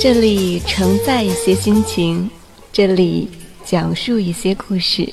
这里承载一些心情，这里讲述一些故事。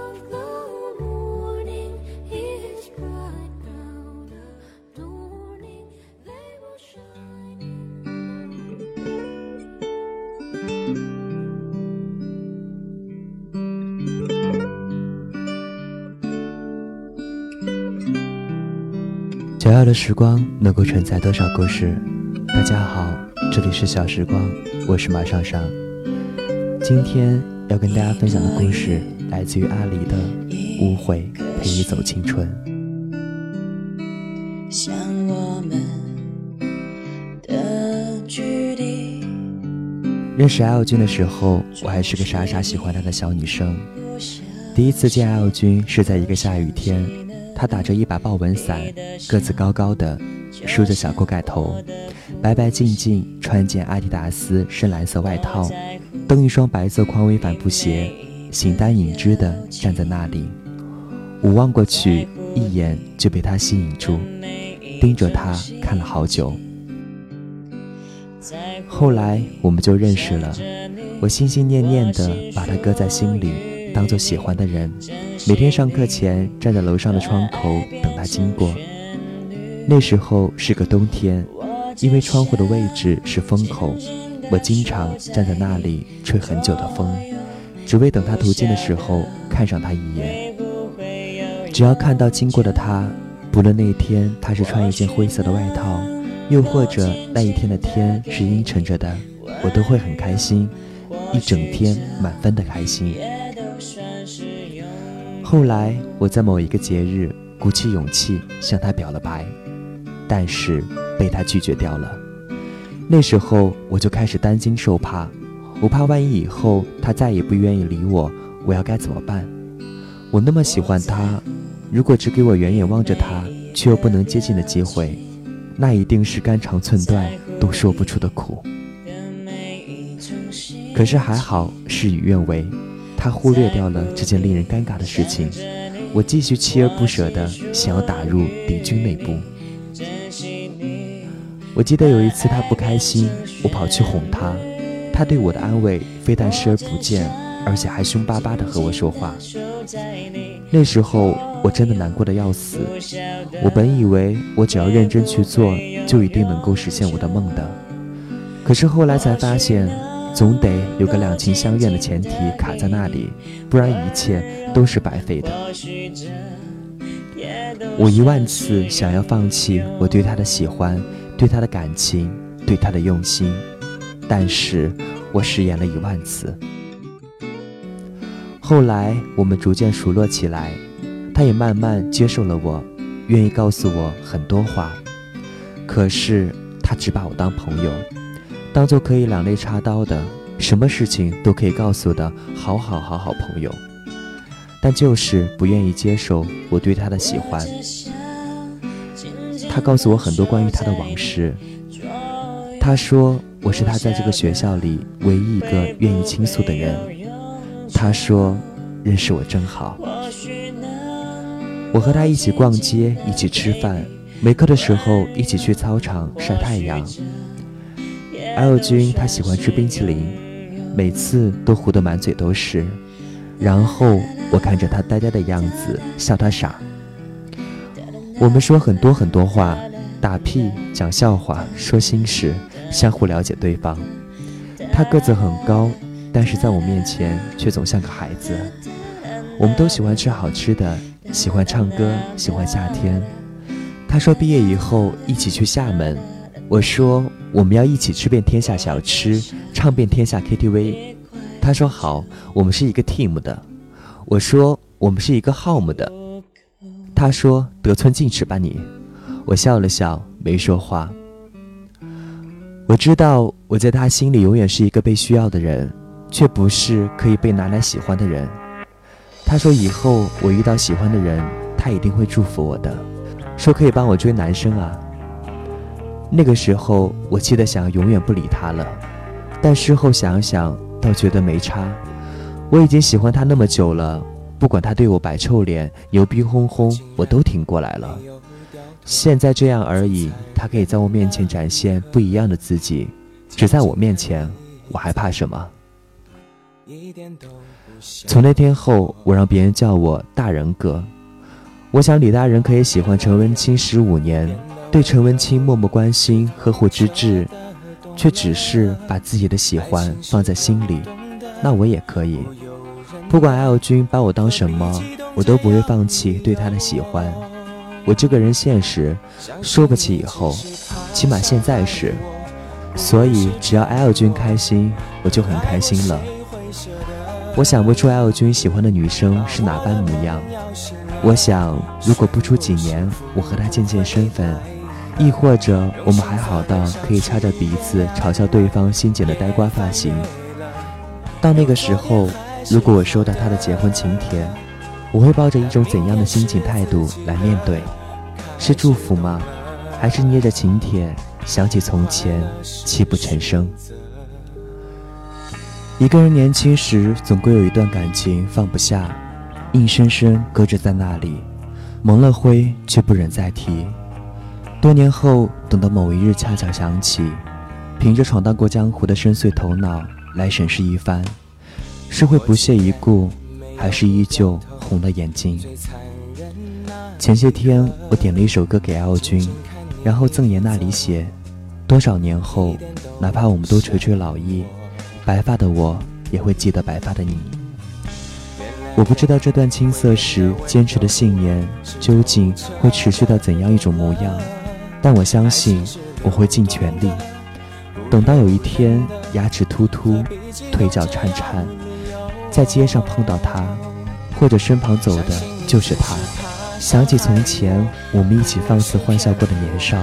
小小的时光能够承载多少故事？大家好，这里是小时光，我是马上上。今天要跟大家分享的故事来自于阿离的《误会陪你走青春》。像我们的距离。认识艾奥君的时候，我还是个傻傻喜欢他的小女生。第一次见艾奥君是在一个下雨天。他打着一把豹纹伞，个子高高的，梳着小锅盖头，白白净净，穿件阿迪达斯深蓝色外套，蹬一双白色匡威帆布鞋，形单影只的站在那里。我望过去，一眼就被他吸引住，盯着他看了好久。后来我们就认识了，我心心念念的把他搁在心里。当做喜欢的人，每天上课前站在楼上的窗口等他经过。那时候是个冬天，因为窗户的位置是风口，我经常站在那里吹很久的风，只为等他途经的时候看上他一眼。只要看到经过的他，不论那一天他是穿一件灰色的外套，又或者那一天的天是阴沉着的，我都会很开心，一整天满分的开心。后来，我在某一个节日鼓起勇气向他表了白，但是被他拒绝掉了。那时候我就开始担惊受怕，我怕万一以后他再也不愿意理我，我要该怎么办？我那么喜欢他，如果只给我远远望着他却又不能接近的机会，那一定是肝肠寸断都说不出的苦。可是还好，事与愿违。他忽略掉了这件令人尴尬的事情，我继续锲而不舍地想要打入敌军内部。我记得有一次他不开心，我跑去哄他，他对我的安慰非但视而不见，而且还凶巴巴地和我说话。那时候我真的难过的要死，我本以为我只要认真去做，就一定能够实现我的梦的，可是后来才发现。总得有个两情相悦的前提卡在那里，不然一切都是白费的。我一万次想要放弃我对他的喜欢，对他的感情，对他的用心，但是我食言了一万次。后来我们逐渐熟络起来，他也慢慢接受了我，愿意告诉我很多话，可是他只把我当朋友。当做可以两肋插刀的，什么事情都可以告诉的好好好好朋友，但就是不愿意接受我对他的喜欢。他告诉我很多关于他的往事。他说我是他在这个学校里唯一一个愿意倾诉的人。他说认识我真好。我和他一起逛街，一起吃饭，没课的时候一起去操场晒太阳。L 君他喜欢吃冰淇淋，每次都糊得满嘴都是。然后我看着他呆呆的样子，笑他傻。我们说很多很多话，打屁、讲笑话、说心事，相互了解对方。他个子很高，但是在我面前却总像个孩子。我们都喜欢吃好吃的，喜欢唱歌，喜欢夏天。他说毕业以后一起去厦门，我说我们要一起吃遍天下小吃，唱遍天下 KTV。他说好，我们是一个 team 的。我说我们是一个 home 的。他说得寸进尺吧你。我笑了笑，没说话。我知道我在他心里永远是一个被需要的人，却不是可以被拿来喜欢的人。他说以后我遇到喜欢的人，他一定会祝福我的。说可以帮我追男生啊。那个时候我气得想永远不理他了，但事后想想倒觉得没差。我已经喜欢他那么久了，不管他对我摆臭脸、牛逼哄哄，我都挺过来了。现在这样而已，他可以在我面前展现不一样的自己，只在我面前，我还怕什么？从那天后，我让别人叫我大人哥。我想李大人可以喜欢陈文清十五年，对陈文清默默关心呵护之至，却只是把自己的喜欢放在心里。那我也可以，不管 L 君把我当什么，我都不会放弃对他的喜欢。我这个人现实，说不起以后，起码现在是。所以只要 L 君开心，我就很开心了。我想不出 L 君喜欢的女生是哪般模样。我想，如果不出几年，我和他渐渐身份，亦或者我们还好到可以掐着鼻子嘲笑对方新剪的呆瓜发型，到那个时候，如果我收到他的结婚请帖，我会抱着一种怎样的心情态度来面对？是祝福吗？还是捏着请帖想起从前，泣不成声？一个人年轻时，总归有一段感情放不下。硬生生搁置在那里，蒙了灰却不忍再提。多年后，等到某一日恰巧想起，凭着闯荡过江湖的深邃头脑来审视一番，是会不屑一顾，还是依旧红了眼睛？前些天我点了一首歌给 L 君，然后赠言那里写：多少年后，哪怕我们都垂垂老矣，白发的我也会记得白发的你。我不知道这段青涩时坚持的信念究竟会持续到怎样一种模样，但我相信我会尽全力。等到有一天牙齿突突、腿脚颤颤，在街上碰到他，或者身旁走的就是他，想起从前我们一起放肆欢笑过的年少，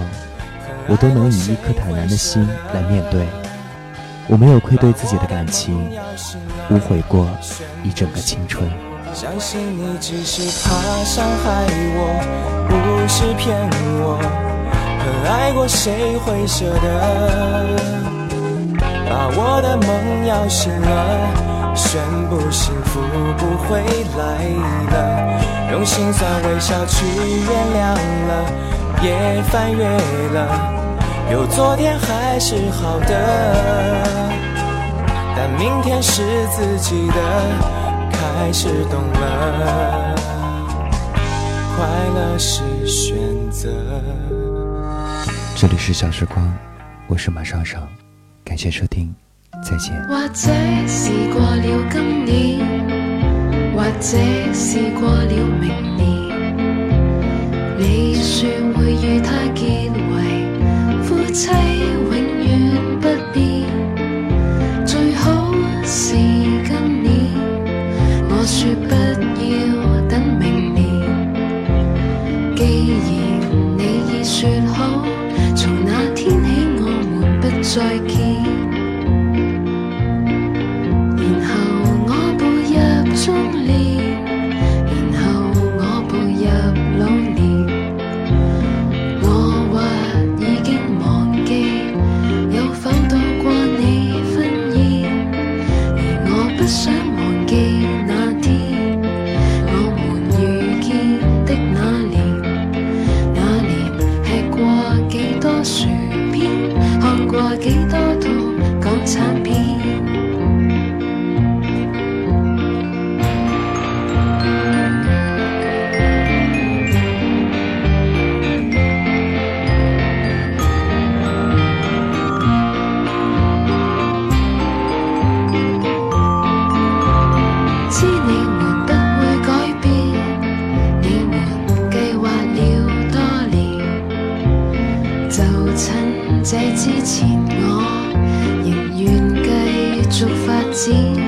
我都能以一颗坦然的心来面对。我没有愧对自己的感情，无悔过一整个青春。相信你只是怕伤害我，不是骗我。爱过谁会舍得？把我的梦摇醒了，宣布幸福不会来了。用心酸微笑去原谅了，也翻越了。有昨天还是好的，但明天是自己的，开始懂了，快乐是选择。这里是小时光，我是马少少，感谢收听，再见。或者是过了今年，或者是过了明年，你说会与他结为夫。妻永远不变，最好是今年。我说不要等明年，既然你已说好，再见。这之前，我仍愿继续发展。